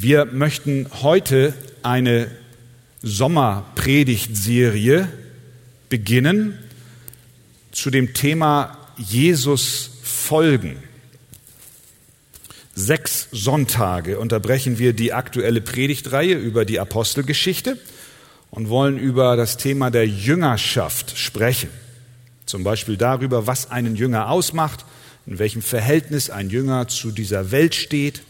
Wir möchten heute eine Sommerpredigtserie beginnen zu dem Thema Jesus folgen. Sechs Sonntage unterbrechen wir die aktuelle Predigtreihe über die Apostelgeschichte und wollen über das Thema der Jüngerschaft sprechen. Zum Beispiel darüber, was einen Jünger ausmacht, in welchem Verhältnis ein Jünger zu dieser Welt steht,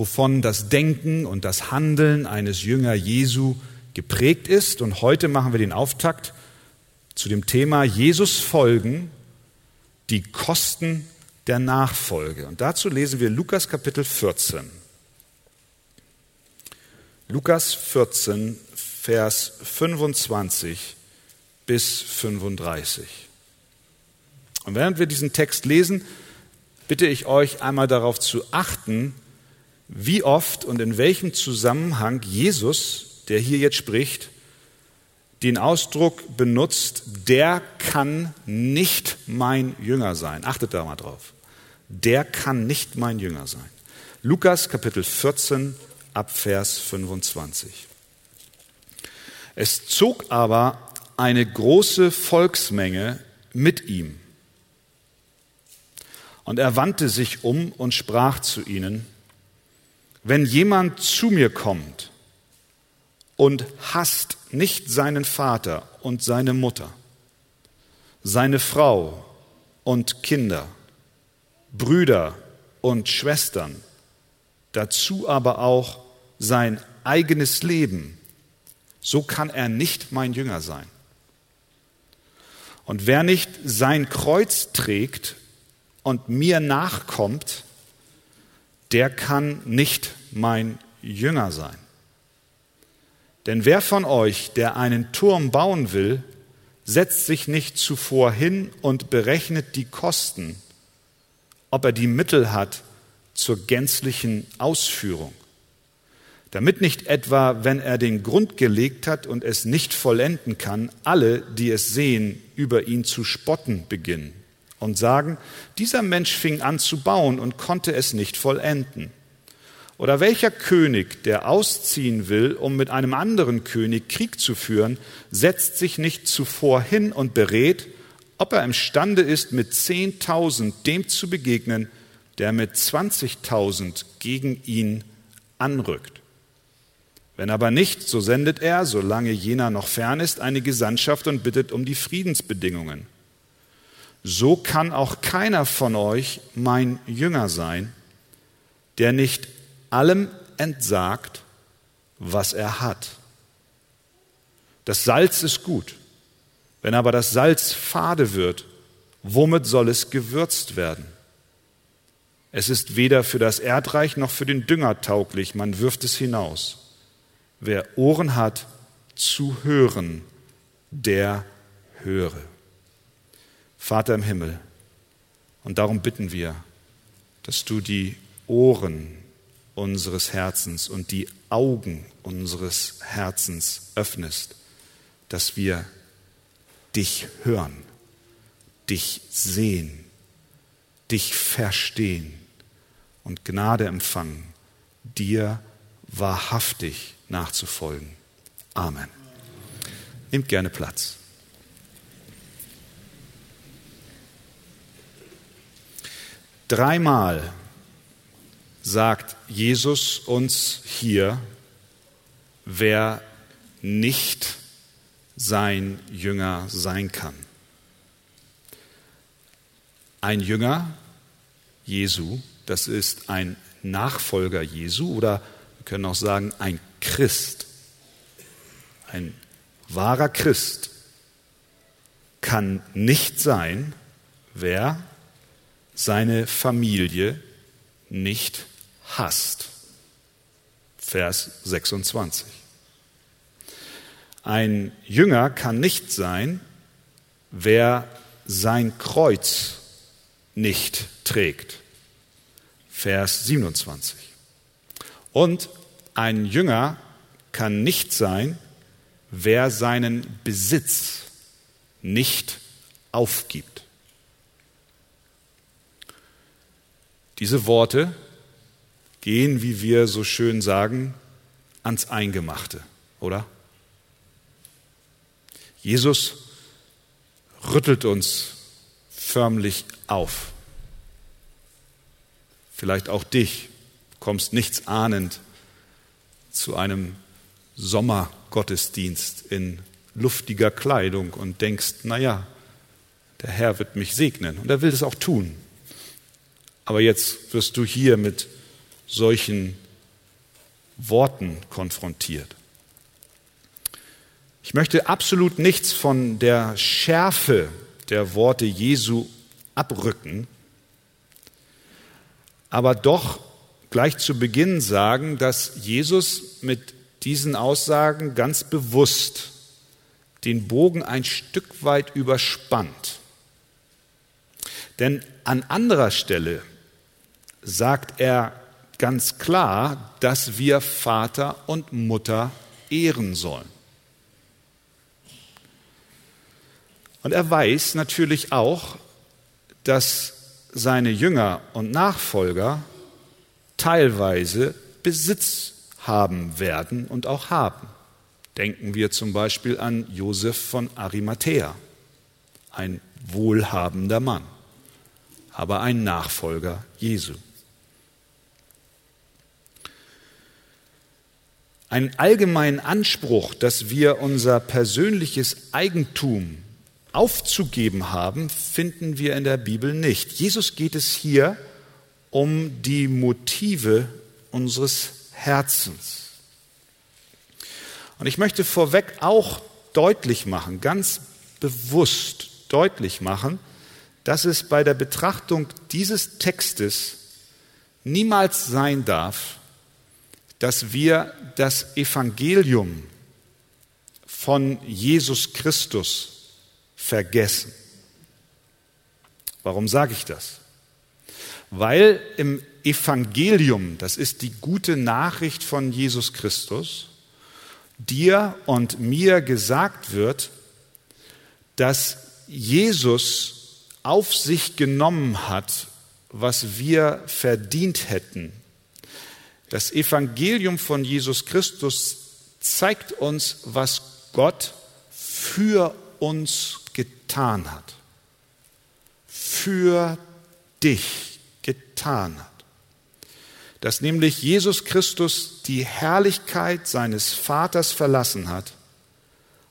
wovon das Denken und das Handeln eines Jünger Jesu geprägt ist. Und heute machen wir den Auftakt zu dem Thema Jesus folgen, die Kosten der Nachfolge. Und dazu lesen wir Lukas Kapitel 14. Lukas 14, Vers 25 bis 35. Und während wir diesen Text lesen, bitte ich euch einmal darauf zu achten, wie oft und in welchem Zusammenhang Jesus, der hier jetzt spricht, den Ausdruck benutzt, der kann nicht mein Jünger sein. Achtet da mal drauf. Der kann nicht mein Jünger sein. Lukas Kapitel 14 ab Vers 25. Es zog aber eine große Volksmenge mit ihm. Und er wandte sich um und sprach zu ihnen, wenn jemand zu mir kommt und hasst nicht seinen Vater und seine Mutter, seine Frau und Kinder, Brüder und Schwestern, dazu aber auch sein eigenes Leben, so kann er nicht mein Jünger sein. Und wer nicht sein Kreuz trägt und mir nachkommt, der kann nicht mein Jünger sein. Denn wer von euch, der einen Turm bauen will, setzt sich nicht zuvor hin und berechnet die Kosten, ob er die Mittel hat zur gänzlichen Ausführung, damit nicht etwa, wenn er den Grund gelegt hat und es nicht vollenden kann, alle, die es sehen, über ihn zu spotten beginnen und sagen, dieser Mensch fing an zu bauen und konnte es nicht vollenden. Oder welcher König, der ausziehen will, um mit einem anderen König Krieg zu führen, setzt sich nicht zuvor hin und berät, ob er imstande ist, mit zehntausend dem zu begegnen, der mit zwanzigtausend gegen ihn anrückt. Wenn aber nicht, so sendet er, solange jener noch fern ist, eine Gesandtschaft und bittet um die Friedensbedingungen so kann auch keiner von euch mein Jünger sein, der nicht allem entsagt, was er hat. Das Salz ist gut, wenn aber das Salz fade wird, womit soll es gewürzt werden? Es ist weder für das Erdreich noch für den Dünger tauglich, man wirft es hinaus. Wer Ohren hat zu hören, der höre. Vater im Himmel. Und darum bitten wir, dass du die Ohren unseres Herzens und die Augen unseres Herzens öffnest, dass wir dich hören, dich sehen, dich verstehen und Gnade empfangen, dir wahrhaftig nachzufolgen. Amen. Nehmt gerne Platz. Dreimal sagt Jesus uns hier, wer nicht sein Jünger sein kann. Ein Jünger Jesu, das ist ein Nachfolger Jesu oder wir können auch sagen ein Christ. Ein wahrer Christ kann nicht sein, wer seine Familie nicht hasst. Vers 26. Ein Jünger kann nicht sein, wer sein Kreuz nicht trägt. Vers 27. Und ein Jünger kann nicht sein, wer seinen Besitz nicht aufgibt. Diese Worte gehen, wie wir so schön sagen, ans Eingemachte, oder? Jesus rüttelt uns förmlich auf. Vielleicht auch dich, kommst nichts ahnend zu einem Sommergottesdienst in luftiger Kleidung und denkst, naja, der Herr wird mich segnen und er will es auch tun. Aber jetzt wirst du hier mit solchen Worten konfrontiert. Ich möchte absolut nichts von der Schärfe der Worte Jesu abrücken, aber doch gleich zu Beginn sagen, dass Jesus mit diesen Aussagen ganz bewusst den Bogen ein Stück weit überspannt. Denn an anderer Stelle sagt er ganz klar, dass wir Vater und Mutter ehren sollen. Und er weiß natürlich auch, dass seine Jünger und Nachfolger teilweise Besitz haben werden und auch haben. Denken wir zum Beispiel an Josef von Arimathea, ein wohlhabender Mann, aber ein Nachfolger Jesu. Einen allgemeinen Anspruch, dass wir unser persönliches Eigentum aufzugeben haben, finden wir in der Bibel nicht. Jesus geht es hier um die Motive unseres Herzens. Und ich möchte vorweg auch deutlich machen, ganz bewusst deutlich machen, dass es bei der Betrachtung dieses Textes niemals sein darf, dass wir das Evangelium von Jesus Christus vergessen. Warum sage ich das? Weil im Evangelium, das ist die gute Nachricht von Jesus Christus, dir und mir gesagt wird, dass Jesus auf sich genommen hat, was wir verdient hätten. Das Evangelium von Jesus Christus zeigt uns, was Gott für uns getan hat. Für dich getan hat. Dass nämlich Jesus Christus die Herrlichkeit seines Vaters verlassen hat,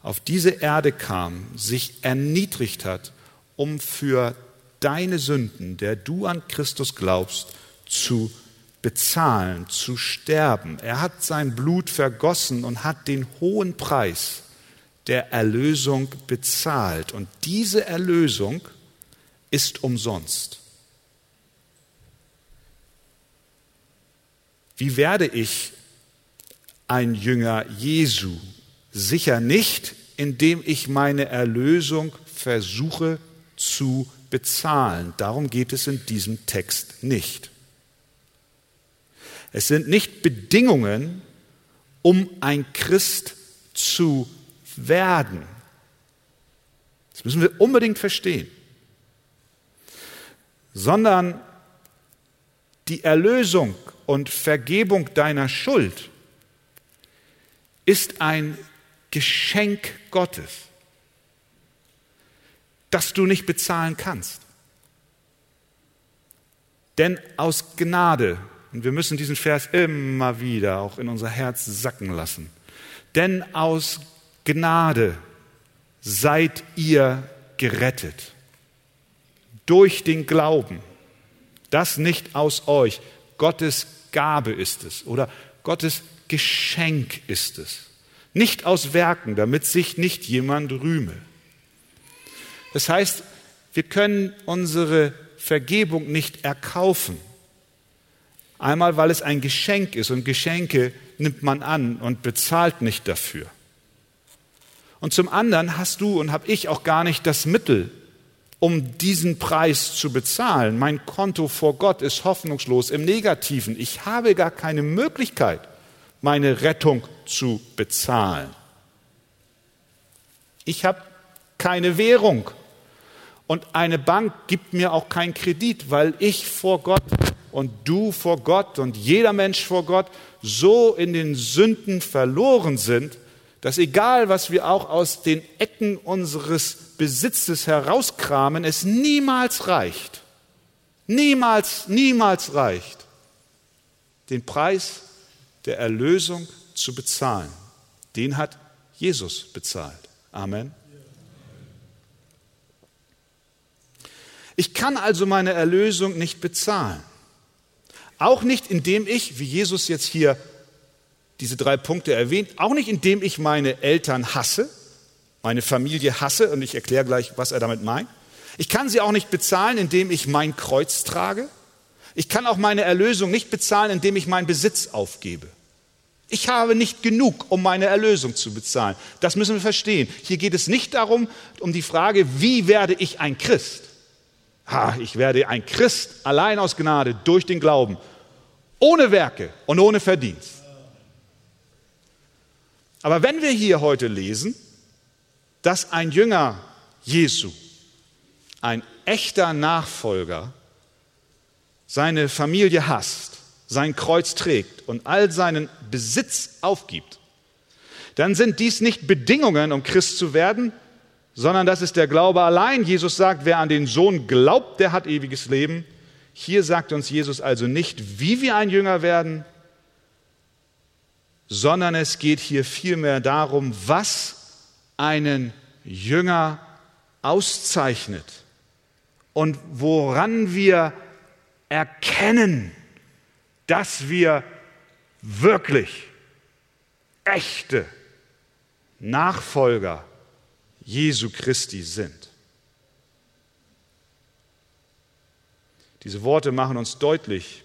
auf diese Erde kam, sich erniedrigt hat, um für deine Sünden, der du an Christus glaubst, zu bezahlen, zu sterben. Er hat sein Blut vergossen und hat den hohen Preis der Erlösung bezahlt. Und diese Erlösung ist umsonst. Wie werde ich ein Jünger Jesu? Sicher nicht, indem ich meine Erlösung versuche zu bezahlen. Darum geht es in diesem Text nicht. Es sind nicht Bedingungen, um ein Christ zu werden. Das müssen wir unbedingt verstehen. Sondern die Erlösung und Vergebung deiner Schuld ist ein Geschenk Gottes, das du nicht bezahlen kannst. Denn aus Gnade, und wir müssen diesen Vers immer wieder auch in unser Herz sacken lassen, denn aus Gnade seid ihr gerettet. Durch den Glauben. Das nicht aus euch. Gottes Gabe ist es oder Gottes Geschenk ist es. Nicht aus Werken, damit sich nicht jemand rühme. Das heißt, wir können unsere Vergebung nicht erkaufen. Einmal, weil es ein Geschenk ist und Geschenke nimmt man an und bezahlt nicht dafür. Und zum anderen hast du und habe ich auch gar nicht das Mittel, um diesen Preis zu bezahlen. Mein Konto vor Gott ist hoffnungslos im Negativen. Ich habe gar keine Möglichkeit, meine Rettung zu bezahlen. Ich habe keine Währung und eine Bank gibt mir auch keinen Kredit, weil ich vor Gott und du vor Gott und jeder Mensch vor Gott so in den Sünden verloren sind, dass egal, was wir auch aus den Ecken unseres Besitzes herauskramen, es niemals reicht. Niemals, niemals reicht, den Preis der Erlösung zu bezahlen. Den hat Jesus bezahlt. Amen. Ich kann also meine Erlösung nicht bezahlen. Auch nicht, indem ich, wie Jesus jetzt hier diese drei Punkte erwähnt, auch nicht indem ich meine Eltern hasse, meine Familie hasse, und ich erkläre gleich, was er damit meint. Ich kann sie auch nicht bezahlen, indem ich mein Kreuz trage. Ich kann auch meine Erlösung nicht bezahlen, indem ich meinen Besitz aufgebe. Ich habe nicht genug, um meine Erlösung zu bezahlen. Das müssen wir verstehen. Hier geht es nicht darum, um die Frage, wie werde ich ein Christ? Ha, ich werde ein Christ allein aus Gnade durch den Glauben, ohne Werke und ohne Verdienst. Aber wenn wir hier heute lesen, dass ein Jünger Jesu, ein echter Nachfolger, seine Familie hasst, sein Kreuz trägt und all seinen Besitz aufgibt, dann sind dies nicht Bedingungen, um Christ zu werden, sondern das ist der Glaube allein. Jesus sagt, wer an den Sohn glaubt, der hat ewiges Leben. Hier sagt uns Jesus also nicht, wie wir ein Jünger werden, sondern es geht hier vielmehr darum, was einen Jünger auszeichnet und woran wir erkennen, dass wir wirklich echte Nachfolger Jesu Christi sind. Diese Worte machen uns deutlich,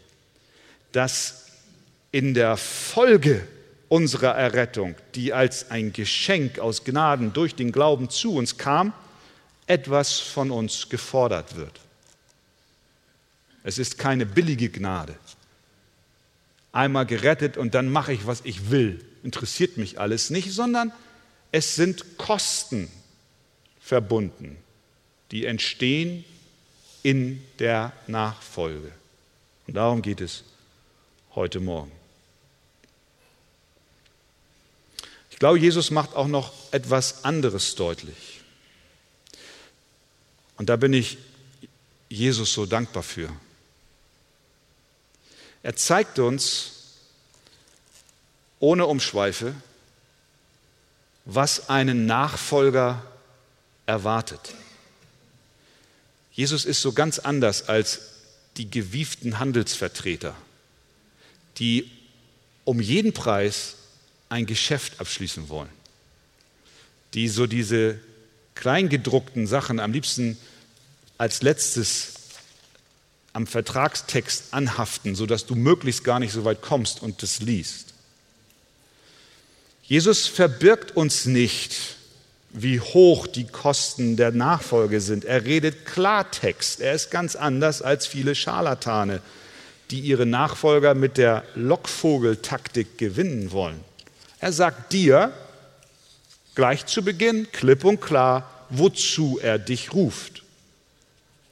dass in der Folge unserer Errettung, die als ein Geschenk aus Gnaden durch den Glauben zu uns kam, etwas von uns gefordert wird. Es ist keine billige Gnade. Einmal gerettet und dann mache ich, was ich will. Interessiert mich alles nicht, sondern es sind Kosten, verbunden, die entstehen in der Nachfolge. Und darum geht es heute Morgen. Ich glaube, Jesus macht auch noch etwas anderes deutlich. Und da bin ich Jesus so dankbar für. Er zeigt uns ohne Umschweife, was einen Nachfolger erwartet. Jesus ist so ganz anders als die gewieften Handelsvertreter, die um jeden Preis ein Geschäft abschließen wollen, die so diese kleingedruckten Sachen am liebsten als letztes am Vertragstext anhaften, sodass du möglichst gar nicht so weit kommst und das liest. Jesus verbirgt uns nicht wie hoch die Kosten der Nachfolge sind. Er redet Klartext. Er ist ganz anders als viele Scharlatane, die ihre Nachfolger mit der Lockvogeltaktik gewinnen wollen. Er sagt dir gleich zu Beginn klipp und klar, wozu er dich ruft.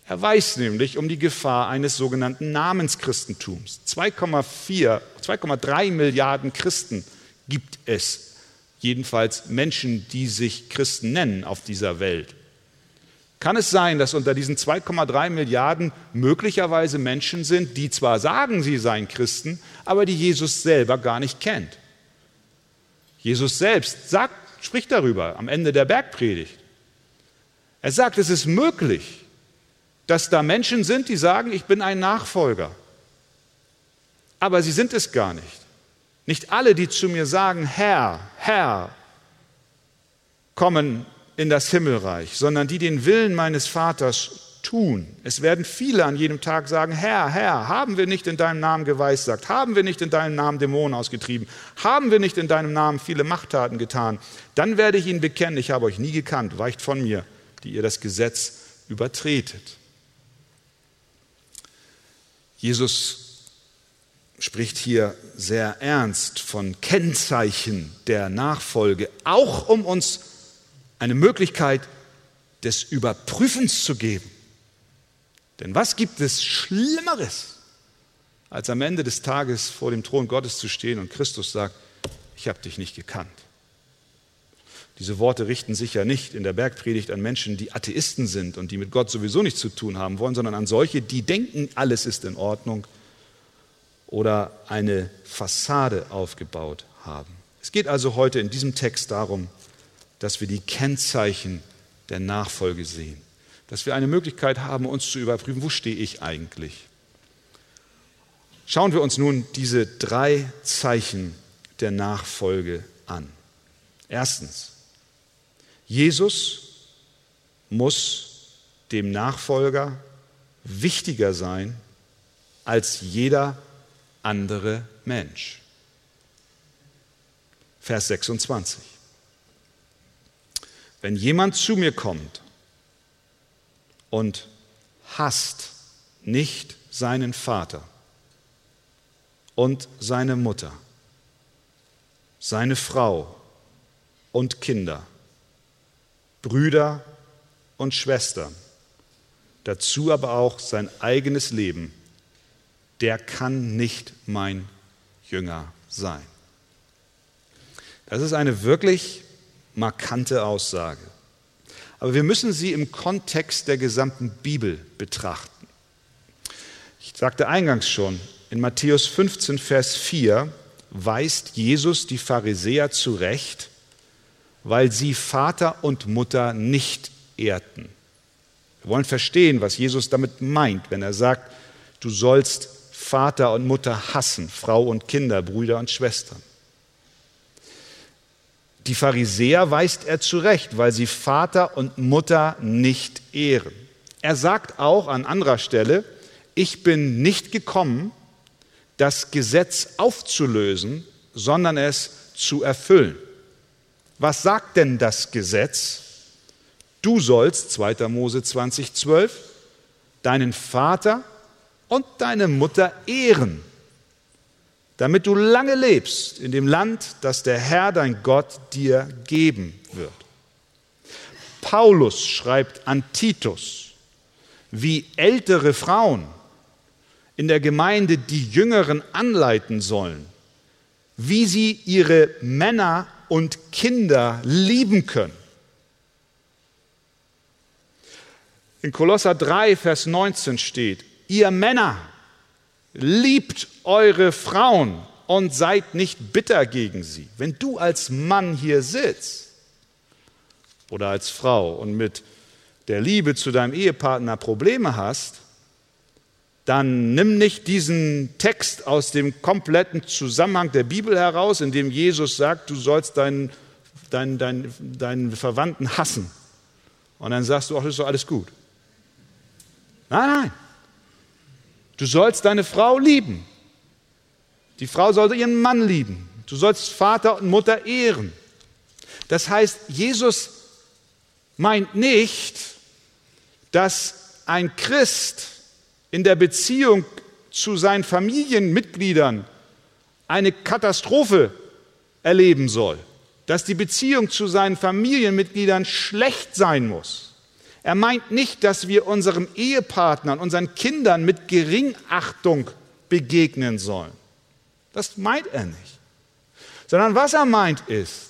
Er weiß nämlich um die Gefahr eines sogenannten Namenschristentums. 2,4, 2,3 Milliarden Christen gibt es jedenfalls Menschen, die sich Christen nennen auf dieser Welt. Kann es sein, dass unter diesen 2,3 Milliarden möglicherweise Menschen sind, die zwar sagen, sie seien Christen, aber die Jesus selber gar nicht kennt? Jesus selbst sagt, spricht darüber am Ende der Bergpredigt. Er sagt, es ist möglich, dass da Menschen sind, die sagen, ich bin ein Nachfolger. Aber sie sind es gar nicht. Nicht alle, die zu mir sagen, Herr, Herr, kommen in das Himmelreich, sondern die den Willen meines Vaters tun. Es werden viele an jedem Tag sagen, Herr, Herr, haben wir nicht in deinem Namen geweissagt? Haben wir nicht in deinem Namen Dämonen ausgetrieben? Haben wir nicht in deinem Namen viele Machttaten getan? Dann werde ich ihnen bekennen, ich habe euch nie gekannt, weicht von mir, die ihr das Gesetz übertretet. Jesus spricht hier sehr ernst von Kennzeichen der Nachfolge, auch um uns eine Möglichkeit des Überprüfens zu geben. Denn was gibt es Schlimmeres, als am Ende des Tages vor dem Thron Gottes zu stehen und Christus sagt, ich habe dich nicht gekannt. Diese Worte richten sich ja nicht in der Bergpredigt an Menschen, die Atheisten sind und die mit Gott sowieso nichts zu tun haben wollen, sondern an solche, die denken, alles ist in Ordnung oder eine Fassade aufgebaut haben. Es geht also heute in diesem Text darum, dass wir die Kennzeichen der Nachfolge sehen, dass wir eine Möglichkeit haben, uns zu überprüfen, wo stehe ich eigentlich. Schauen wir uns nun diese drei Zeichen der Nachfolge an. Erstens, Jesus muss dem Nachfolger wichtiger sein als jeder andere Mensch. Vers 26. Wenn jemand zu mir kommt und hasst nicht seinen Vater und seine Mutter, seine Frau und Kinder, Brüder und Schwestern, dazu aber auch sein eigenes Leben, der kann nicht mein Jünger sein. Das ist eine wirklich markante Aussage. Aber wir müssen sie im Kontext der gesamten Bibel betrachten. Ich sagte eingangs schon, in Matthäus 15, Vers 4 weist Jesus die Pharisäer zurecht, weil sie Vater und Mutter nicht ehrten. Wir wollen verstehen, was Jesus damit meint, wenn er sagt, du sollst Vater und Mutter hassen, Frau und Kinder, Brüder und Schwestern. Die Pharisäer weist er zurecht, weil sie Vater und Mutter nicht ehren. Er sagt auch an anderer Stelle, ich bin nicht gekommen, das Gesetz aufzulösen, sondern es zu erfüllen. Was sagt denn das Gesetz? Du sollst, 2. Mose 20, 12, deinen Vater und deine Mutter ehren, damit du lange lebst in dem Land, das der Herr, dein Gott, dir geben wird. Paulus schreibt an Titus, wie ältere Frauen in der Gemeinde die Jüngeren anleiten sollen, wie sie ihre Männer und Kinder lieben können. In Kolosser 3, Vers 19 steht, ihr Männer, liebt eure Frauen und seid nicht bitter gegen sie. Wenn du als Mann hier sitzt oder als Frau und mit der Liebe zu deinem Ehepartner Probleme hast, dann nimm nicht diesen Text aus dem kompletten Zusammenhang der Bibel heraus, in dem Jesus sagt, du sollst deinen, deinen, deinen, deinen Verwandten hassen. Und dann sagst du, ach, das ist doch alles gut. Nein, nein. Du sollst deine Frau lieben. Die Frau sollte ihren Mann lieben. Du sollst Vater und Mutter ehren. Das heißt, Jesus meint nicht, dass ein Christ in der Beziehung zu seinen Familienmitgliedern eine Katastrophe erleben soll, dass die Beziehung zu seinen Familienmitgliedern schlecht sein muss. Er meint nicht, dass wir unserem Ehepartnern, unseren Kindern mit Geringachtung begegnen sollen. Das meint er nicht. Sondern was er meint ist,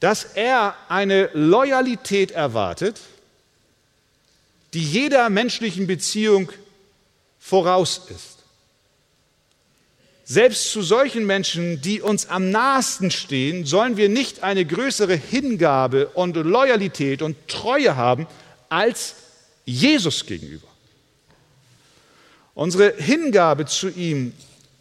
dass er eine Loyalität erwartet, die jeder menschlichen Beziehung voraus ist. Selbst zu solchen Menschen, die uns am nahesten stehen, sollen wir nicht eine größere Hingabe und Loyalität und Treue haben als Jesus gegenüber. Unsere Hingabe zu ihm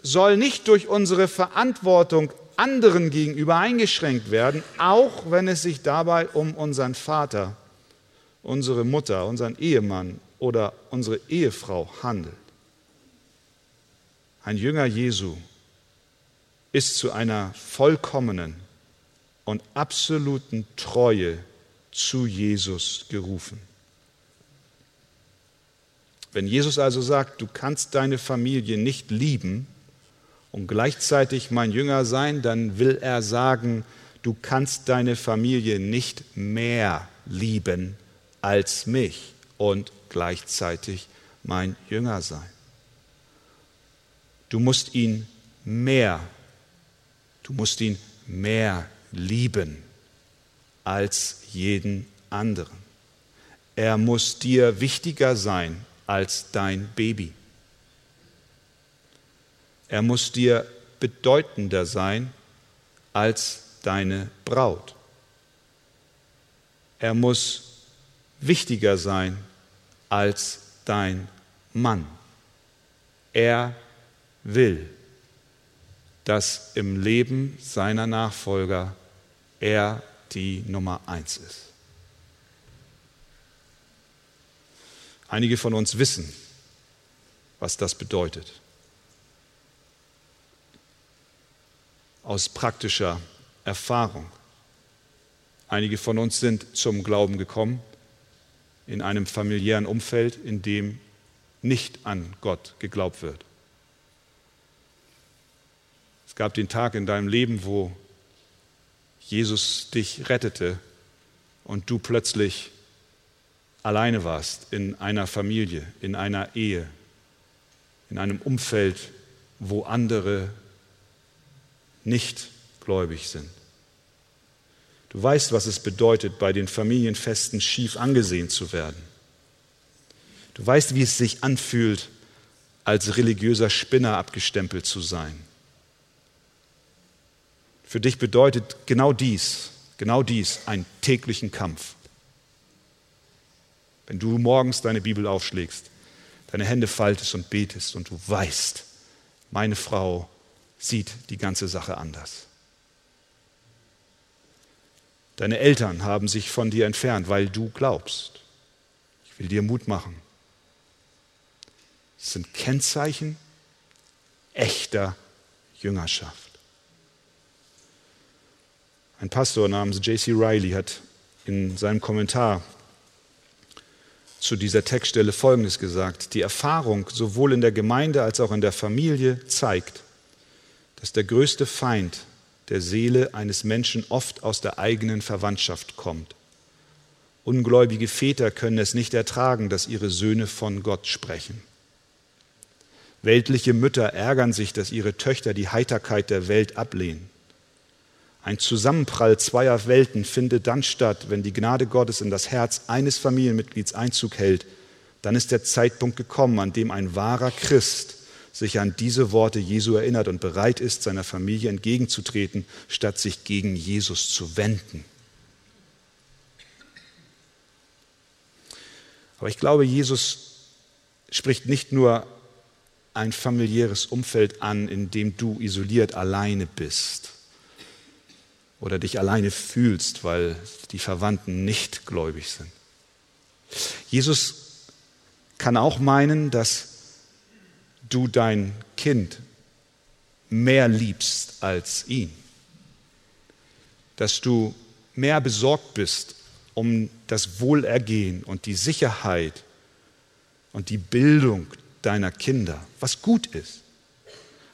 soll nicht durch unsere Verantwortung anderen gegenüber eingeschränkt werden, auch wenn es sich dabei um unseren Vater, unsere Mutter, unseren Ehemann oder unsere Ehefrau handelt. Ein Jünger Jesu ist zu einer vollkommenen und absoluten Treue zu Jesus gerufen. Wenn Jesus also sagt, du kannst deine Familie nicht lieben und gleichzeitig mein Jünger sein, dann will er sagen, du kannst deine Familie nicht mehr lieben als mich und gleichzeitig mein Jünger sein. Du musst ihn mehr, du musst ihn mehr lieben als jeden anderen. Er muss dir wichtiger sein als dein Baby. Er muss dir bedeutender sein als deine Braut. Er muss wichtiger sein als dein Mann. Er will, dass im Leben seiner Nachfolger er die Nummer eins ist. Einige von uns wissen, was das bedeutet. Aus praktischer Erfahrung. Einige von uns sind zum Glauben gekommen in einem familiären Umfeld, in dem nicht an Gott geglaubt wird. Es gab den Tag in deinem Leben, wo Jesus dich rettete und du plötzlich alleine warst in einer Familie, in einer Ehe, in einem Umfeld, wo andere nicht gläubig sind. Du weißt, was es bedeutet, bei den Familienfesten schief angesehen zu werden. Du weißt, wie es sich anfühlt, als religiöser Spinner abgestempelt zu sein. Für dich bedeutet genau dies, genau dies einen täglichen Kampf. Wenn du morgens deine Bibel aufschlägst, deine Hände faltest und betest und du weißt, meine Frau sieht die ganze Sache anders. Deine Eltern haben sich von dir entfernt, weil du glaubst. Ich will dir Mut machen. Das sind Kennzeichen echter Jüngerschaft. Ein Pastor namens J.C. Riley hat in seinem Kommentar zu dieser Textstelle Folgendes gesagt. Die Erfahrung sowohl in der Gemeinde als auch in der Familie zeigt, dass der größte Feind der Seele eines Menschen oft aus der eigenen Verwandtschaft kommt. Ungläubige Väter können es nicht ertragen, dass ihre Söhne von Gott sprechen. Weltliche Mütter ärgern sich, dass ihre Töchter die Heiterkeit der Welt ablehnen. Ein Zusammenprall zweier Welten findet dann statt, wenn die Gnade Gottes in das Herz eines Familienmitglieds Einzug hält. Dann ist der Zeitpunkt gekommen, an dem ein wahrer Christ sich an diese Worte Jesu erinnert und bereit ist, seiner Familie entgegenzutreten, statt sich gegen Jesus zu wenden. Aber ich glaube, Jesus spricht nicht nur ein familiäres Umfeld an, in dem du isoliert alleine bist oder dich alleine fühlst, weil die Verwandten nicht gläubig sind. Jesus kann auch meinen, dass du dein Kind mehr liebst als ihn, dass du mehr besorgt bist um das Wohlergehen und die Sicherheit und die Bildung deiner Kinder, was gut ist.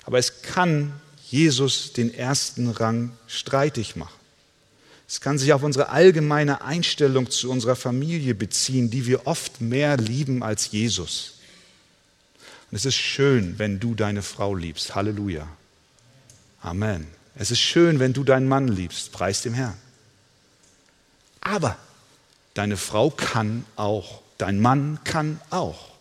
Aber es kann Jesus den ersten Rang streitig machen. Es kann sich auf unsere allgemeine Einstellung zu unserer Familie beziehen, die wir oft mehr lieben als Jesus. Und es ist schön, wenn du deine Frau liebst. Halleluja. Amen. Es ist schön, wenn du deinen Mann liebst. Preis dem Herrn. Aber deine Frau kann auch, dein Mann kann auch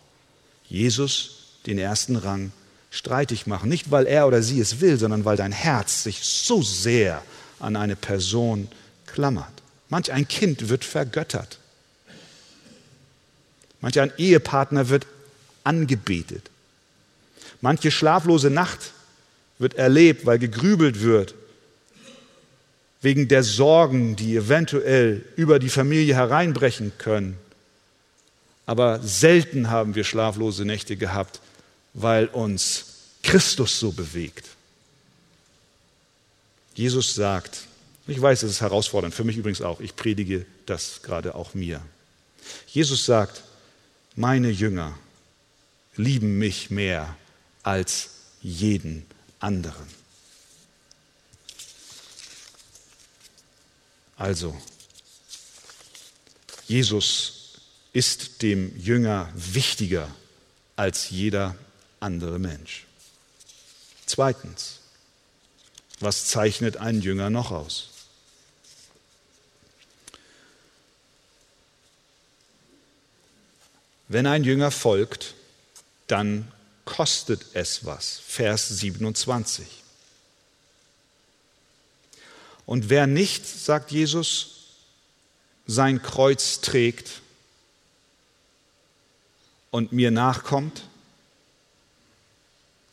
Jesus den ersten Rang streitig machen. Nicht, weil er oder sie es will, sondern weil dein Herz sich so sehr an eine Person klammert. Manch ein Kind wird vergöttert. Manch ein Ehepartner wird angebetet. Manche schlaflose Nacht wird erlebt, weil gegrübelt wird, wegen der Sorgen, die eventuell über die Familie hereinbrechen können. Aber selten haben wir schlaflose Nächte gehabt, weil uns Christus so bewegt. Jesus sagt, ich weiß, es ist herausfordernd, für mich übrigens auch, ich predige das gerade auch mir. Jesus sagt, meine Jünger lieben mich mehr als jeden anderen. Also, Jesus ist dem Jünger wichtiger als jeder andere Mensch. Zweitens, was zeichnet einen Jünger noch aus? Wenn ein Jünger folgt, dann kostet es was. Vers 27. Und wer nicht, sagt Jesus, sein Kreuz trägt und mir nachkommt,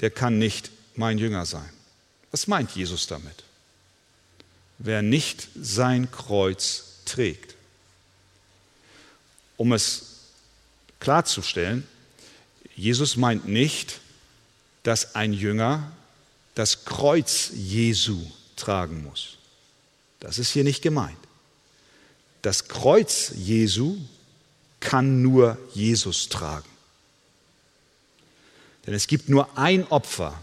der kann nicht mein Jünger sein. Was meint Jesus damit? Wer nicht sein Kreuz trägt. Um es klarzustellen, Jesus meint nicht, dass ein Jünger das Kreuz Jesu tragen muss. Das ist hier nicht gemeint. Das Kreuz Jesu kann nur Jesus tragen. Denn es gibt nur ein Opfer,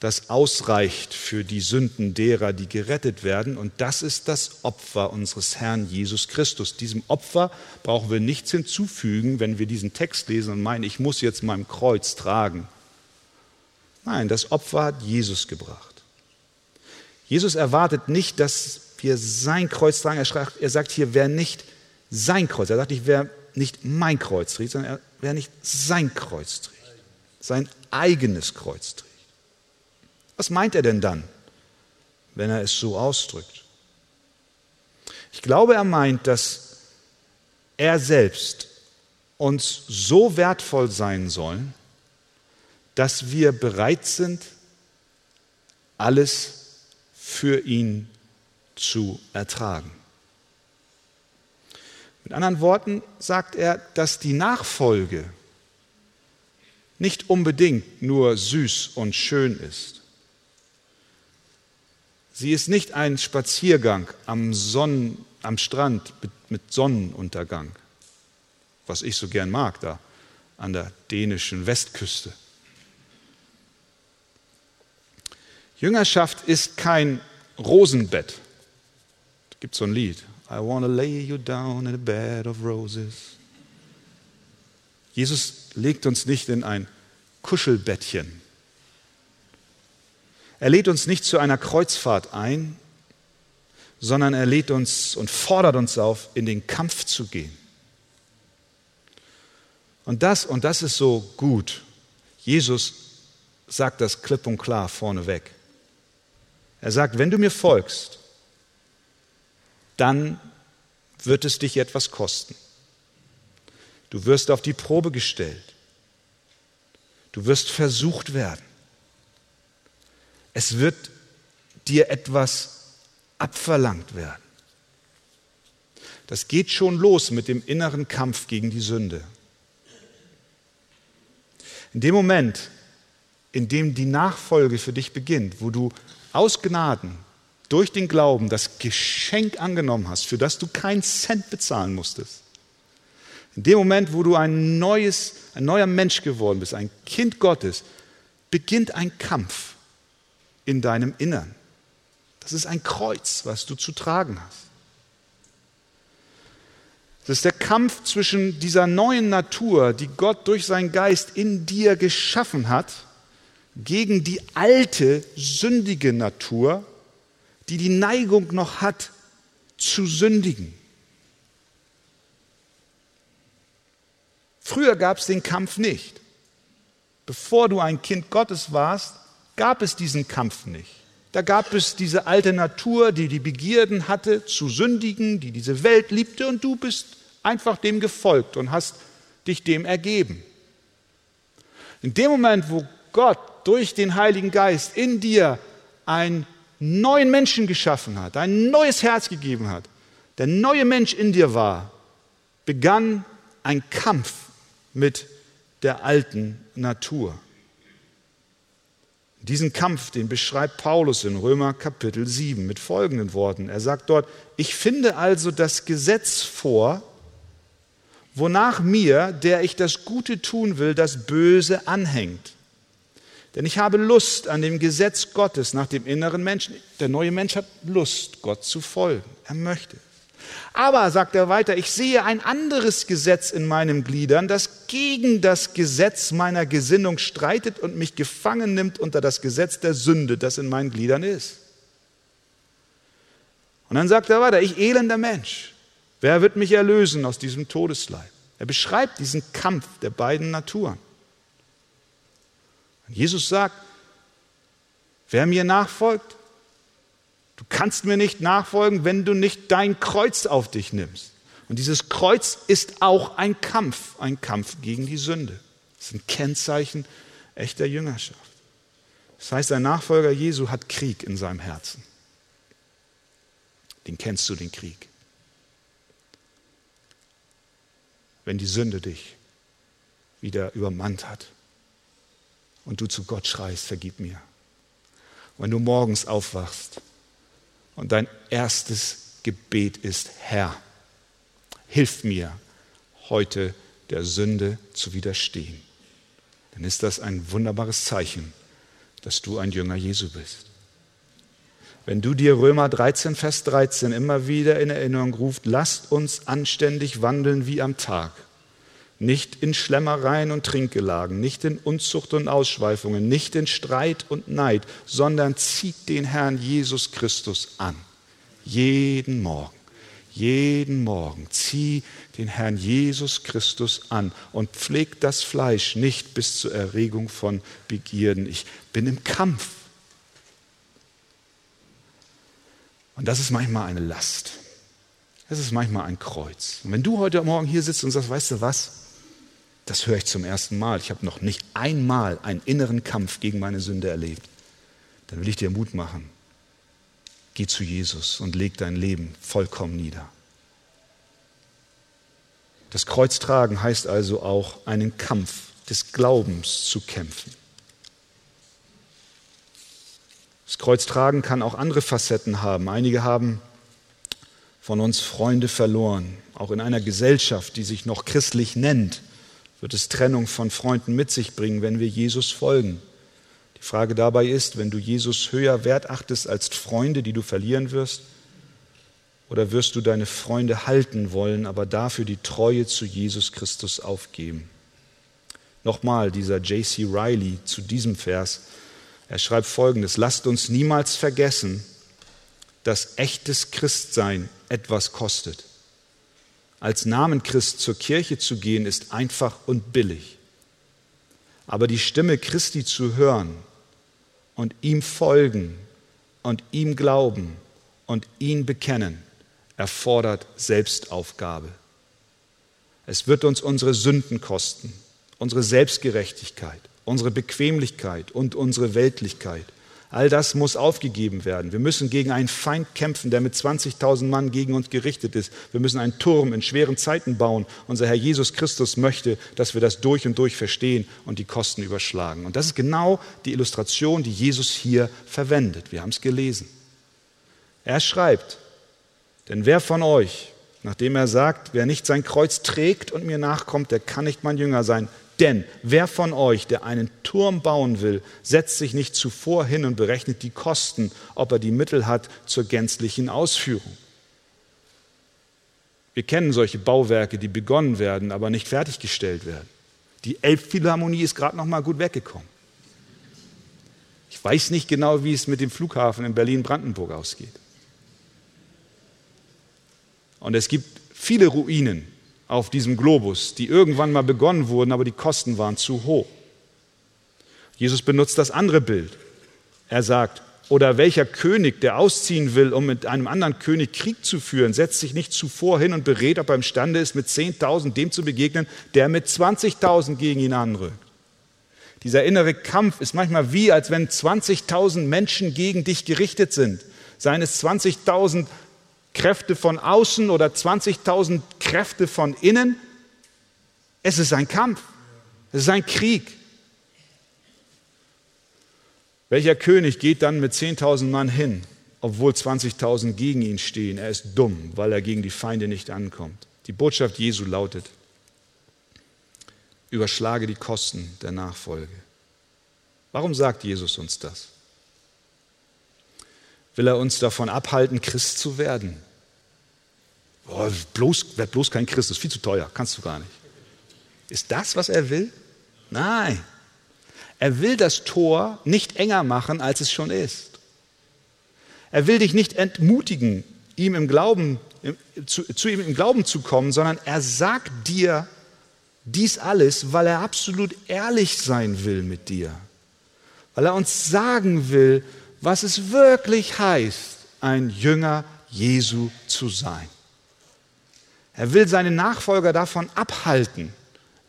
das ausreicht für die Sünden derer, die gerettet werden. Und das ist das Opfer unseres Herrn Jesus Christus. Diesem Opfer brauchen wir nichts hinzufügen, wenn wir diesen Text lesen und meinen, ich muss jetzt mein Kreuz tragen. Nein, das Opfer hat Jesus gebracht. Jesus erwartet nicht, dass wir sein Kreuz tragen. Er sagt hier, wer nicht sein Kreuz, er sagt nicht, wer nicht mein Kreuz trägt, sondern wer nicht sein Kreuz trägt, sein eigenes Kreuz trägt. Was meint er denn dann, wenn er es so ausdrückt? Ich glaube, er meint, dass er selbst uns so wertvoll sein soll, dass wir bereit sind, alles für ihn zu ertragen. Mit anderen Worten sagt er, dass die Nachfolge nicht unbedingt nur süß und schön ist, Sie ist nicht ein Spaziergang am, Sonnen, am Strand mit, Sonnenuntergang, was ich so gern mag da an der dänischen Westküste. Jüngerschaft ist kein Rosenbett. Es gibt so ein Lied. I want to lay you down in a bed of roses. Jesus legt uns nicht in ein Kuschelbettchen, er lädt uns nicht zu einer Kreuzfahrt ein, sondern er lädt uns und fordert uns auf, in den Kampf zu gehen. Und das, und das ist so gut. Jesus sagt das klipp und klar vorneweg. Er sagt, wenn du mir folgst, dann wird es dich etwas kosten. Du wirst auf die Probe gestellt. Du wirst versucht werden. Es wird dir etwas abverlangt werden. Das geht schon los mit dem inneren Kampf gegen die Sünde. In dem Moment, in dem die Nachfolge für dich beginnt, wo du aus Gnaden durch den Glauben das Geschenk angenommen hast, für das du keinen Cent bezahlen musstest, in dem Moment, wo du ein neues, ein neuer Mensch geworden bist, ein Kind Gottes, beginnt ein Kampf in deinem Innern. Das ist ein Kreuz, was du zu tragen hast. Das ist der Kampf zwischen dieser neuen Natur, die Gott durch seinen Geist in dir geschaffen hat, gegen die alte, sündige Natur, die die Neigung noch hat, zu sündigen. Früher gab es den Kampf nicht. Bevor du ein Kind Gottes warst, gab es diesen Kampf nicht. Da gab es diese alte Natur, die die Begierden hatte, zu sündigen, die diese Welt liebte, und du bist einfach dem gefolgt und hast dich dem ergeben. In dem Moment, wo Gott durch den Heiligen Geist in dir einen neuen Menschen geschaffen hat, ein neues Herz gegeben hat, der neue Mensch in dir war, begann ein Kampf mit der alten Natur. Diesen Kampf, den beschreibt Paulus in Römer Kapitel 7 mit folgenden Worten. Er sagt dort, ich finde also das Gesetz vor, wonach mir, der ich das Gute tun will, das Böse anhängt. Denn ich habe Lust an dem Gesetz Gottes nach dem inneren Menschen. Der neue Mensch hat Lust, Gott zu folgen. Er möchte. Aber, sagt er weiter, ich sehe ein anderes Gesetz in meinen Gliedern, das gegen das Gesetz meiner Gesinnung streitet und mich gefangen nimmt unter das Gesetz der Sünde, das in meinen Gliedern ist. Und dann sagt er weiter, ich elender Mensch, wer wird mich erlösen aus diesem Todesleib? Er beschreibt diesen Kampf der beiden Naturen. Und Jesus sagt, wer mir nachfolgt, du kannst mir nicht nachfolgen, wenn du nicht dein Kreuz auf dich nimmst. Und dieses Kreuz ist auch ein Kampf, ein Kampf gegen die Sünde. Das ist ein Kennzeichen echter Jüngerschaft. Das heißt, ein Nachfolger Jesu hat Krieg in seinem Herzen. Den kennst du, den Krieg. Wenn die Sünde dich wieder übermannt hat und du zu Gott schreist, vergib mir. Wenn du morgens aufwachst und dein erstes Gebet ist, Herr, hilf mir heute der Sünde zu widerstehen, dann ist das ein wunderbares Zeichen, dass du ein Jünger Jesu bist. Wenn du dir Römer 13, Vers 13 immer wieder in Erinnerung ruft, lasst uns anständig wandeln wie am Tag, nicht in Schlemmereien und Trinkgelagen, nicht in Unzucht und Ausschweifungen, nicht in Streit und Neid, sondern zieht den Herrn Jesus Christus an. Jeden Morgen. Jeden Morgen zieh den Herrn Jesus Christus an und pfleg das Fleisch nicht bis zur Erregung von Begierden. Ich bin im Kampf. Und das ist manchmal eine Last. Das ist manchmal ein Kreuz. Und wenn du heute Morgen hier sitzt und sagst, weißt du was? Das höre ich zum ersten Mal. Ich habe noch nicht einmal einen inneren Kampf gegen meine Sünde erlebt. Dann will ich dir Mut machen. Geh zu Jesus und leg dein Leben vollkommen nieder. Das Kreuz tragen heißt also auch, einen Kampf des Glaubens zu kämpfen. Das Kreuz tragen kann auch andere Facetten haben. Einige haben von uns Freunde verloren. Auch in einer Gesellschaft, die sich noch christlich nennt, wird es Trennung von Freunden mit sich bringen, wenn wir Jesus folgen. Die Frage dabei ist, wenn du Jesus höher wert achtest als Freunde, die du verlieren wirst, oder wirst du deine Freunde halten wollen, aber dafür die Treue zu Jesus Christus aufgeben? Nochmal dieser J.C. Riley zu diesem Vers. Er schreibt folgendes, lasst uns niemals vergessen, dass echtes Christsein etwas kostet. Als Namenchrist zur Kirche zu gehen, ist einfach und billig. Aber die Stimme Christi zu hören und ihm folgen und ihm glauben und ihn bekennen, erfordert Selbstaufgabe. Es wird uns unsere Sünden kosten, unsere Selbstgerechtigkeit, unsere Bequemlichkeit und unsere Weltlichkeit. All das muss aufgegeben werden. Wir müssen gegen einen Feind kämpfen, der mit 20.000 Mann gegen uns gerichtet ist. Wir müssen einen Turm in schweren Zeiten bauen. Unser Herr Jesus Christus möchte, dass wir das durch und durch verstehen und die Kosten überschlagen. Und das ist genau die Illustration, die Jesus hier verwendet. Wir haben es gelesen. Er schreibt, denn wer von euch, nachdem er sagt, wer nicht sein Kreuz trägt und mir nachkommt, der kann nicht mein Jünger sein. Denn wer von euch, der einen Turm bauen will, setzt sich nicht zuvor hin und berechnet die Kosten, ob er die Mittel hat zur gänzlichen Ausführung. Wir kennen solche Bauwerke, die begonnen werden, aber nicht fertiggestellt werden. Die Elbphilharmonie ist gerade noch mal gut weggekommen. Ich weiß nicht genau, wie es mit dem Flughafen in Berlin-Brandenburg ausgeht. Und es gibt viele Ruinen, auf diesem Globus, die irgendwann mal begonnen wurden, aber die Kosten waren zu hoch. Jesus benutzt das andere Bild. Er sagt, oder welcher König, der ausziehen will, um mit einem anderen König Krieg zu führen, setzt sich nicht zuvor hin und berät, ob er imstande ist, mit 10.000 dem zu begegnen, der mit 20.000 gegen ihn anrückt. Dieser innere Kampf ist manchmal wie, als wenn 20.000 Menschen gegen dich gerichtet sind. Seien es 20.000 Kräfte von außen oder 20.000 Kräfte von innen. Es ist ein Kampf. Es ist ein Krieg. Welcher König geht dann mit 10.000 Mann hin, obwohl 20.000 gegen ihn stehen? Er ist dumm, weil er gegen die Feinde nicht ankommt. Die Botschaft Jesu lautet, überschlage die Kosten der Nachfolge. Warum sagt Jesus uns das? Will er uns davon abhalten, Christ zu werden? Oh, bloß, werd bloß kein Christ, ist viel zu teuer, kannst du gar nicht. Ist das, was er will? Nein. Er will das Tor nicht enger machen, als es schon ist. Er will dich nicht entmutigen, ihm im Glauben, zu, zu ihm im Glauben zu kommen, sondern er sagt dir dies alles, weil er absolut ehrlich sein will mit dir. Weil er uns sagen will, was es wirklich heißt, ein Jünger Jesu zu sein. Er will seine Nachfolger davon abhalten,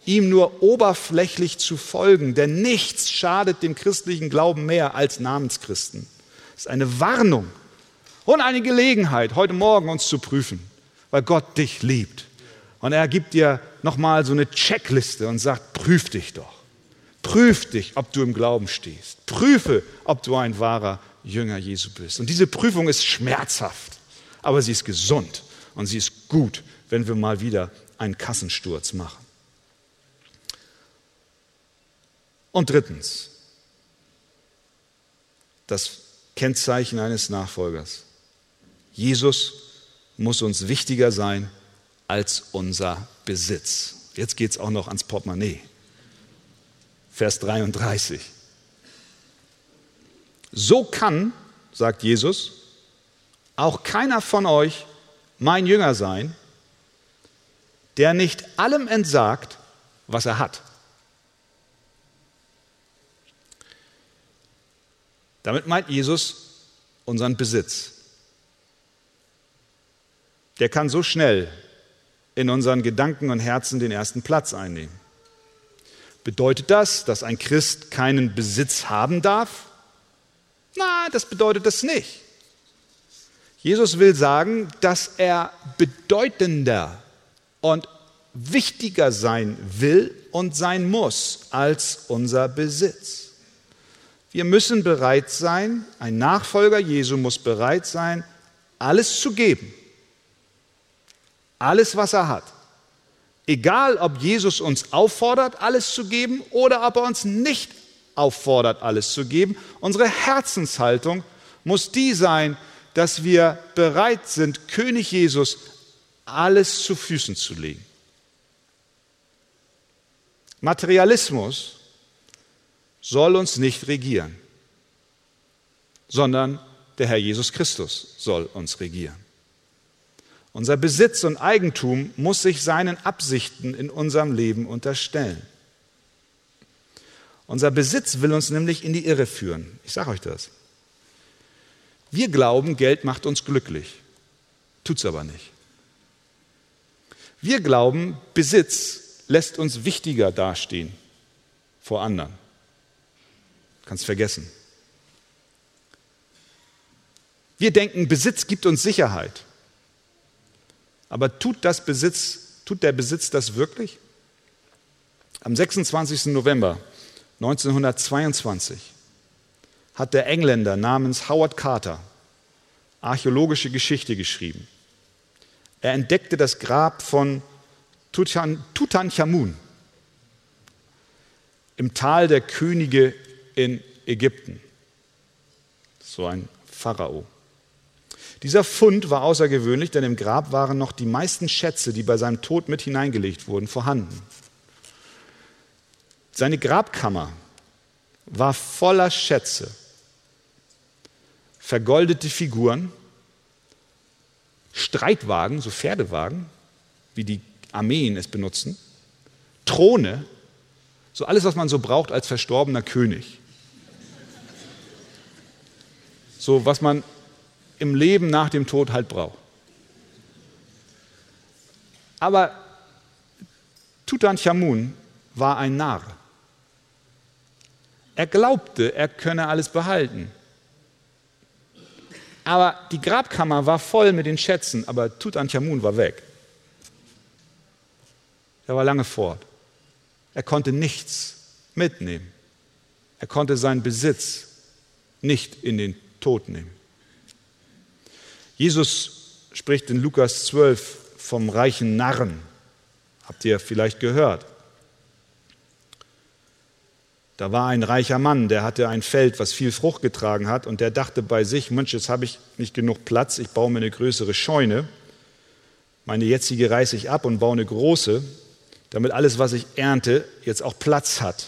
ihm nur oberflächlich zu folgen, denn nichts schadet dem christlichen Glauben mehr als Namenschristen. Es ist eine Warnung und eine Gelegenheit, heute Morgen uns zu prüfen, weil Gott dich liebt. Und er gibt dir nochmal so eine Checkliste und sagt, prüf dich doch. Prüf dich, ob du im Glauben stehst. Prüfe, ob du ein wahrer Jünger Jesu bist. Und diese Prüfung ist schmerzhaft, aber sie ist gesund und sie ist gut, wenn wir mal wieder einen Kassensturz machen. Und drittens, das Kennzeichen eines Nachfolgers. Jesus muss uns wichtiger sein als unser Besitz. Jetzt geht es auch noch ans Portemonnaie. Vers 33. So kann, sagt Jesus, auch keiner von euch mein Jünger sein, der nicht allem entsagt, was er hat. Damit meint Jesus unseren Besitz. Der kann so schnell in unseren Gedanken und Herzen den ersten Platz einnehmen. Bedeutet das, dass ein Christ keinen Besitz haben darf? Nein, das bedeutet das nicht. Jesus will sagen, dass er bedeutender und wichtiger sein will und sein muss als unser Besitz. Wir müssen bereit sein, ein Nachfolger Jesu muss bereit sein, alles zu geben. Alles, was er hat. Egal, ob Jesus uns auffordert, alles zu geben oder ob er uns nicht auffordert, alles zu geben. Unsere Herzenshaltung muss die sein, dass wir bereit sind, König Jesus alles zu Füßen zu legen. Materialismus soll uns nicht regieren, sondern der Herr Jesus Christus soll uns regieren. Unser Besitz und Eigentum muss sich seinen Absichten in unserem Leben unterstellen. Unser Besitz will uns nämlich in die Irre führen. Ich sage euch das. Wir glauben, Geld macht uns glücklich. Tut es aber nicht. Wir glauben, Besitz lässt uns wichtiger dastehen vor anderen. Kannst vergessen. Wir denken, Besitz gibt uns Sicherheit. Aber tut, das Besitz, tut der Besitz das wirklich? Am 26. November 1922 hat der Engländer namens Howard Carter archäologische Geschichte geschrieben. Er entdeckte das Grab von Tutanchamun im Tal der Könige in Ägypten. So ein Pharao. Dieser Fund war außergewöhnlich, denn im Grab waren noch die meisten Schätze, die bei seinem Tod mit hineingelegt wurden, vorhanden. Seine Grabkammer war voller Schätze, vergoldete Figuren, Streitwagen, so Pferdewagen, wie die Armeen es benutzen, Throne, so alles, was man so braucht als verstorbener König. So was man im Leben nach dem Tod halt braucht. Aber Tutanchamun war ein Narr. Er glaubte, er könne alles behalten. Aber die Grabkammer war voll mit den Schätzen, aber Tutanchamun war weg. Er war lange fort. Er konnte nichts mitnehmen. Er konnte seinen Besitz nicht in den Tod nehmen. Jesus spricht in Lukas 12 vom reichen Narren. Habt ihr vielleicht gehört? Da war ein reicher Mann, der hatte ein Feld, was viel Frucht getragen hat, und der dachte bei sich, Mensch, jetzt habe ich nicht genug Platz, ich baue mir eine größere Scheune. Meine jetzige reiße ich ab und baue eine große. damit alles, was ich ernte, jetzt auch Platz hat.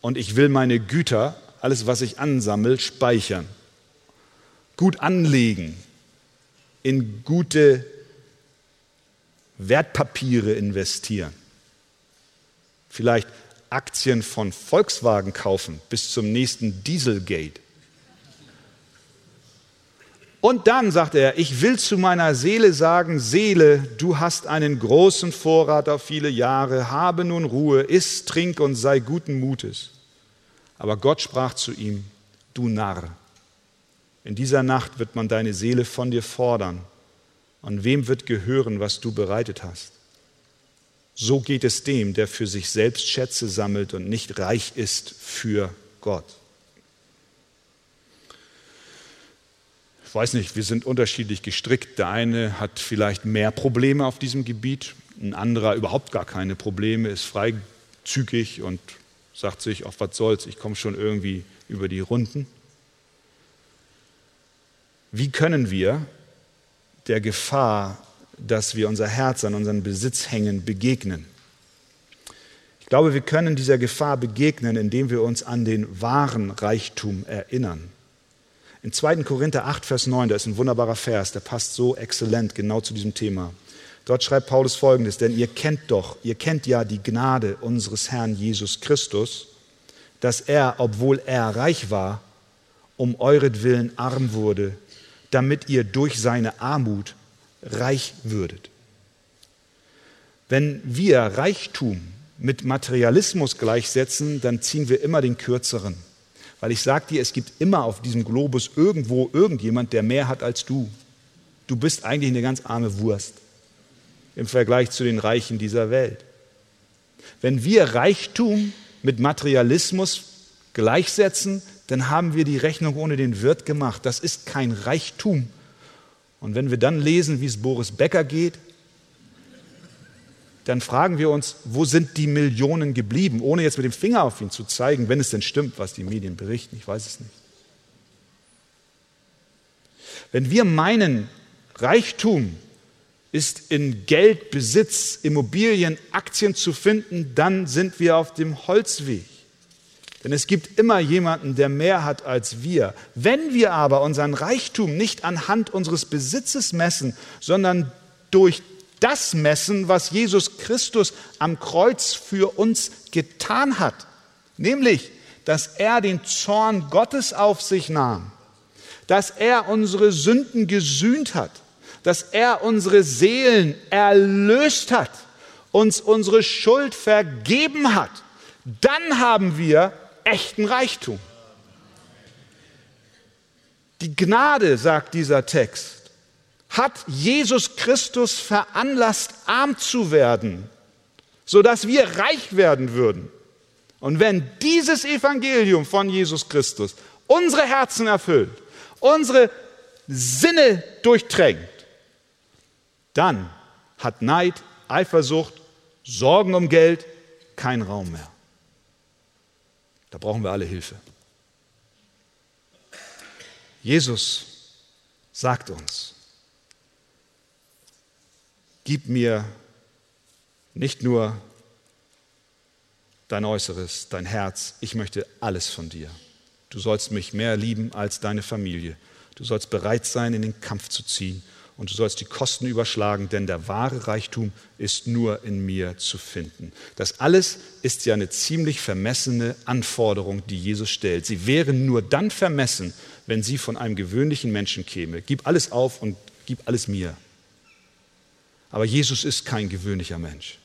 Und ich will meine Güter, alles, was ich ansammle, speichern, gut anlegen, in gute Wertpapiere investieren. Vielleicht Aktien von Volkswagen kaufen bis zum nächsten Dieselgate. Und dann sagt er, ich will zu meiner Seele sagen, Seele, du hast einen großen Vorrat auf viele Jahre, habe nun Ruhe, iss, trink und sei guten Mutes. Aber Gott sprach zu ihm, du Narr, in dieser Nacht wird man deine Seele von dir fordern. Und wem wird gehören, was du bereitet hast? So geht es dem, der für sich selbst Schätze sammelt und nicht reich ist für Gott. Ich weiß nicht, wir sind unterschiedlich gestrickt. Der eine hat vielleicht mehr Probleme auf diesem Gebiet, ein anderer überhaupt gar keine Probleme, ist freizügig und sagt sich, auf was soll's, ich komme schon irgendwie über die Runden. Wie können wir der Gefahr, dass wir unser Herz an unseren Besitz hängen, begegnen? Ich glaube, wir können dieser Gefahr begegnen, indem wir uns an den wahren Reichtum erinnern. In 2. Korinther 8, Vers 9, da ist ein wunderbarer Vers, der passt so exzellent genau zu diesem Thema. Dort schreibt Paulus folgendes, denn ihr kennt doch, ihr kennt ja die Gnade unseres Herrn Jesus Christus, dass er, obwohl er reich war, um euretwillen arm wurde, damit ihr durch seine Armut reich würdet. Wenn wir Reichtum mit Materialismus gleichsetzen, dann ziehen wir immer den kürzeren. Weil ich sage dir, es gibt immer auf diesem Globus irgendwo irgendjemand, der mehr hat als du. Du bist eigentlich eine ganz arme Wurst im Vergleich zu den Reichen dieser Welt. Wenn wir Reichtum mit Materialismus gleichsetzen, dann haben wir die Rechnung ohne den Wirt gemacht. Das ist kein Reichtum. Und wenn wir dann lesen, wie es Boris Becker geht, dann fragen wir uns, wo sind die Millionen geblieben, ohne jetzt mit dem Finger auf ihn zu zeigen, wenn es denn stimmt, was die Medien berichten. Ich weiß es nicht. Wenn wir meinen, Reichtum ist in Geld, Besitz, Immobilien, Aktien zu finden, dann sind wir auf dem Holzweg. Denn es gibt immer jemanden, der mehr hat als wir. Wenn wir aber unseren Reichtum nicht anhand unseres Besitzes messen, sondern durch das messen, was Jesus Christus am Kreuz für uns getan hat, nämlich, dass er den Zorn Gottes auf sich nahm, dass er unsere Sünden gesühnt hat, dass er unsere Seelen erlöst hat, uns unsere Schuld vergeben hat, dann haben wir echten Reichtum. Die Gnade, sagt dieser Text, hat Jesus Christus veranlasst, arm zu werden, sodass wir reich werden würden. Und wenn dieses Evangelium von Jesus Christus unsere Herzen erfüllt, unsere Sinne durchdrängt, dann hat Neid, Eifersucht, Sorgen um Geld keinen Raum mehr. Da brauchen wir alle Hilfe. Jesus sagt uns, gib mir nicht nur dein Äußeres, dein Herz, ich möchte alles von dir. Du sollst mich mehr lieben als deine Familie. Du sollst bereit sein, in den Kampf zu ziehen und du sollst die Kosten überschlagen, denn der wahre Reichtum ist nur in mir zu finden. Das alles ist ja eine ziemlich vermessene Anforderung, die Jesus stellt. Sie wären nur dann vermessen, wenn sie von einem gewöhnlichen Menschen käme. Gib alles auf und gib alles mir. Aber Jesus ist kein gewöhnlicher Mensch.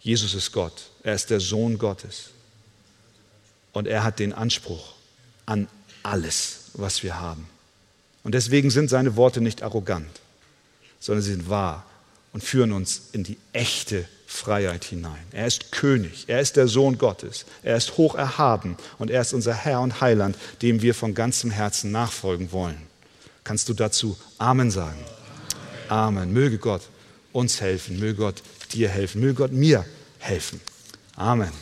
Jesus ist Gott. Er ist der Sohn Gottes. Und er hat den Anspruch an alles, was wir haben. Und deswegen sind seine Worte nicht arrogant, sondern sie sind wahr und führen uns in die echte Freiheit hinein. Er ist König, er ist der Sohn Gottes, er ist hoch erhaben und er ist unser Herr und Heiland, dem wir von ganzem Herzen nachfolgen wollen. Kannst du dazu Amen sagen? Amen. Möge Gott uns helfen. Möge Gott dir helfen. Möge Gott mir helfen. Amen.